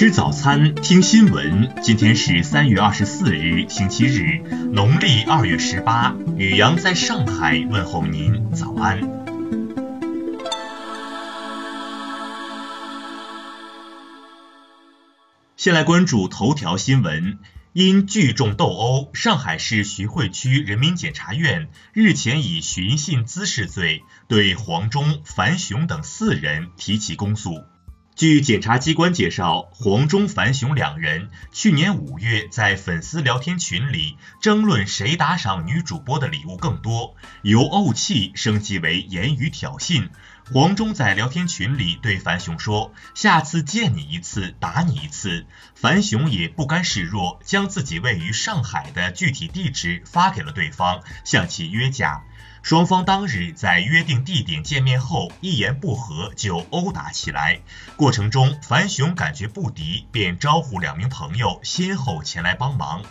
吃早餐，听新闻。今天是三月二十四日，星期日，农历二月十八。雨阳在上海问候您，早安。先来关注头条新闻。因聚众斗殴，上海市徐汇区人民检察院日前以寻衅滋事罪对黄忠、樊雄等四人提起公诉。据检察机关介绍，黄忠、樊雄两人去年五月在粉丝聊天群里争论谁打赏女主播的礼物更多，由怄气升级为言语挑衅。黄忠在聊天群里对樊雄说：“下次见你一次，打你一次。”樊雄也不甘示弱，将自己位于上海的具体地址发给了对方，向其约架。双方当日在约定地点见面后，一言不合就殴打起来。过程中，樊雄感觉不敌，便招呼两名朋友先后前来帮忙。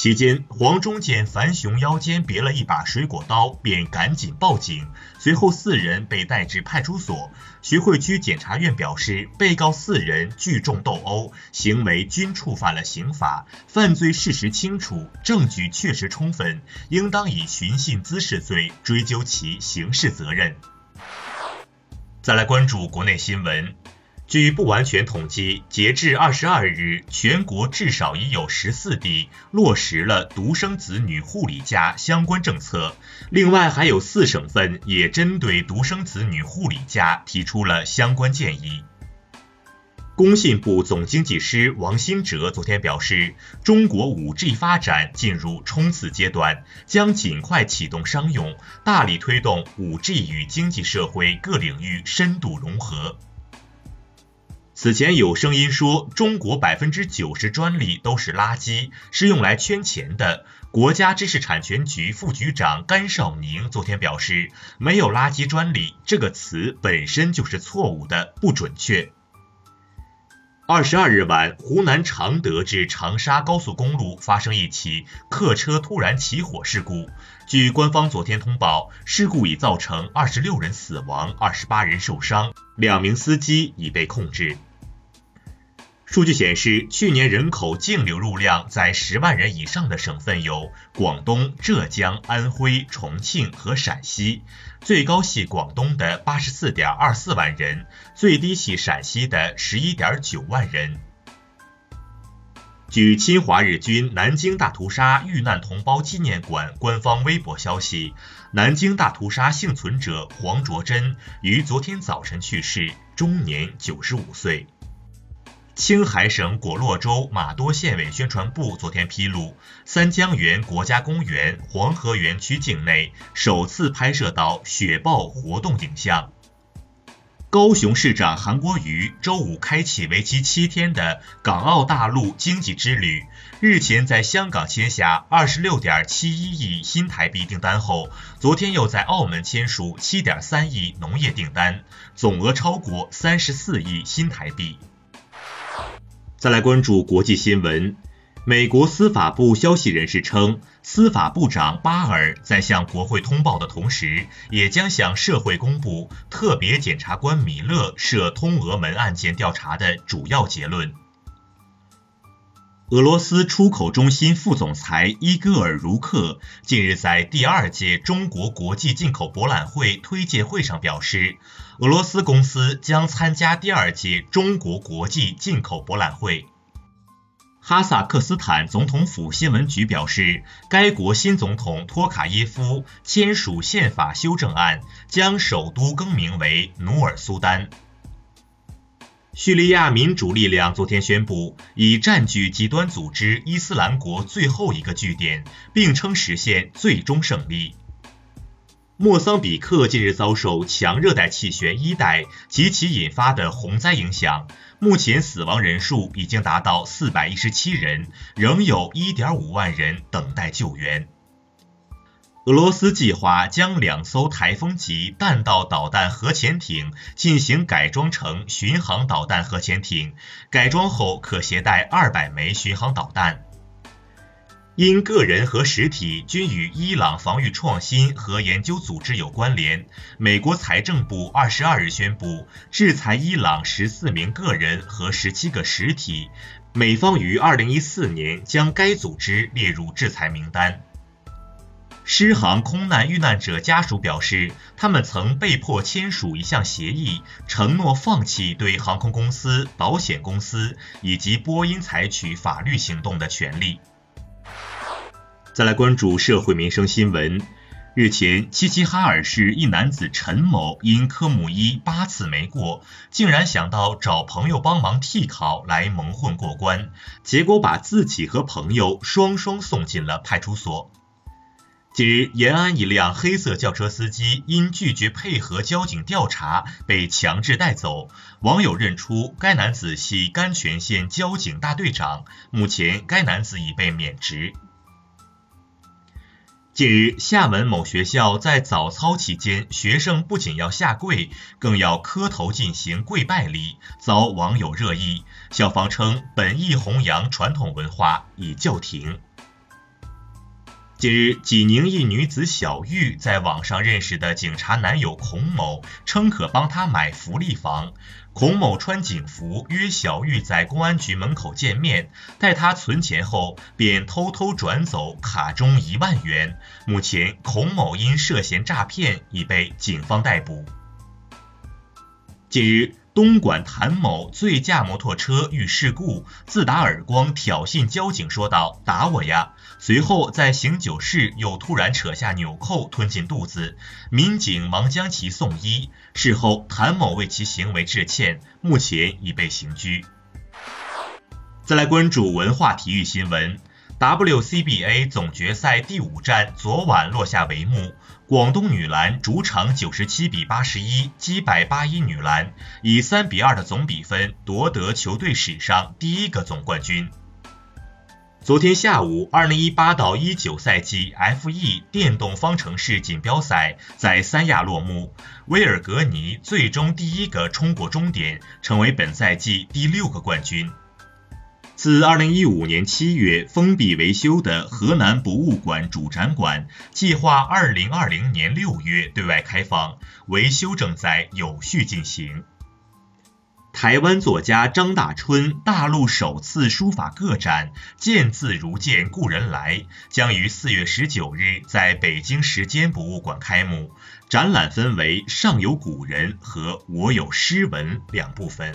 期间，黄忠见樊雄腰间别了一把水果刀，便赶紧报警。随后，四人被带至派出所。徐汇区检察院表示，被告四人聚众斗殴，行为均触犯了刑法，犯罪事实清楚，证据确实充分，应当以寻衅滋事罪追究其刑事责任。再来关注国内新闻。据不完全统计，截至二十二日，全国至少已有十四地落实了独生子女护理假相关政策。另外，还有四省份也针对独生子女护理假提出了相关建议。工信部总经济师王新哲昨天表示，中国 5G 发展进入冲刺阶段，将尽快启动商用，大力推动 5G 与经济社会各领域深度融合。此前有声音说，中国百分之九十专利都是垃圾，是用来圈钱的。国家知识产权局副局长甘少宁昨天表示，没有垃圾专利这个词本身就是错误的，不准确。二十二日晚，湖南常德至长沙高速公路发生一起客车突然起火事故。据官方昨天通报，事故已造成二十六人死亡，二十八人受伤，两名司机已被控制。数据显示，去年人口净流入量在十万人以上的省份有广东、浙江、安徽、重庆和陕西，最高系广东的八十四点二四万人，最低系陕西的十一点九万人。据侵华日军南京大屠杀遇难同胞纪念馆官方微博消息，南京大屠杀幸存者黄卓珍于昨天早晨去世，终年九十五岁。青海省果洛州玛多县委宣传部昨天披露，三江源国家公园黄河园区境内首次拍摄到雪豹活动影像。高雄市长韩国瑜周五开启为期七天的港澳大陆经济之旅，日前在香港签下二十六点七一亿新台币订单后，昨天又在澳门签署七点三亿农业订单，总额超过三十四亿新台币。再来关注国际新闻。美国司法部消息人士称，司法部长巴尔在向国会通报的同时，也将向社会公布特别检察官米勒涉通俄门案件调查的主要结论。俄罗斯出口中心副总裁伊戈尔·茹克近日在第二届中国国际进口博览会推介会上表示，俄罗斯公司将参加第二届中国国际进口博览会。哈萨克斯坦总统府新闻局表示，该国新总统托卡耶夫签署宪法修正案，将首都更名为努尔苏丹。叙利亚民主力量昨天宣布，已占据极端组织伊斯兰国最后一个据点，并称实现最终胜利。莫桑比克近日遭受强热带气旋伊代及其引发的洪灾影响，目前死亡人数已经达到四百一十七人，仍有一点五万人等待救援。俄罗斯计划将两艘台风级弹道导弹核潜艇进行改装成巡航导弹核潜艇，改装后可携带二百枚巡航导弹。因个人和实体均与伊朗防御创新和研究组织有关联，美国财政部二十二日宣布制裁伊朗十四名个人和十七个实体，美方于二零一四年将该组织列入制裁名单。狮航空难遇难者家属表示，他们曾被迫签署一项协议，承诺放弃对航空公司、保险公司以及波音采取法律行动的权利。再来关注社会民生新闻。日前，齐齐哈尔市一男子陈某因科目一八次没过，竟然想到找朋友帮忙替考来蒙混过关，结果把自己和朋友双双送进了派出所。近日，延安一辆黑色轿车司机因拒绝配合交警调查被强制带走，网友认出该男子系甘泉县交警大队长，目前该男子已被免职。近日，厦门某学校在早操期间，学生不仅要下跪，更要磕头进行跪拜礼，遭网友热议。校方称，本意弘扬传统文化，已叫停。近日，济宁一女子小玉在网上认识的警察男友孔某，称可帮她买福利房。孔某穿警服约小玉在公安局门口见面，待她存钱后，便偷偷转走卡中一万元。目前，孔某因涉嫌诈骗已被警方逮捕。近日。东莞谭某醉驾摩托车遇事故，自打耳光挑衅交警，说道：“打我呀！”随后在醒酒室又突然扯下纽扣吞进肚子，民警忙将其送医。事后谭某为其行为致歉，目前已被刑拘。再来关注文化体育新闻。WCBA 总决赛第五战昨晚落下帷幕，广东女篮主场九十七比八十一击败八一女篮，以三比二的总比分夺得球队史上第一个总冠军。昨天下午，二零一八到一九赛季 FE 电动方程式锦标赛在三亚落幕，威尔格尼最终第一个冲过终点，成为本赛季第六个冠军。自2015年7月封闭维修的河南博物馆主展馆，计划2020年6月对外开放，维修正在有序进行。台湾作家张大春大陆首次书法个展“见字如见故人来”将于4月19日在北京时间博物馆开幕。展览分为“上有古人”和“我有诗文”两部分。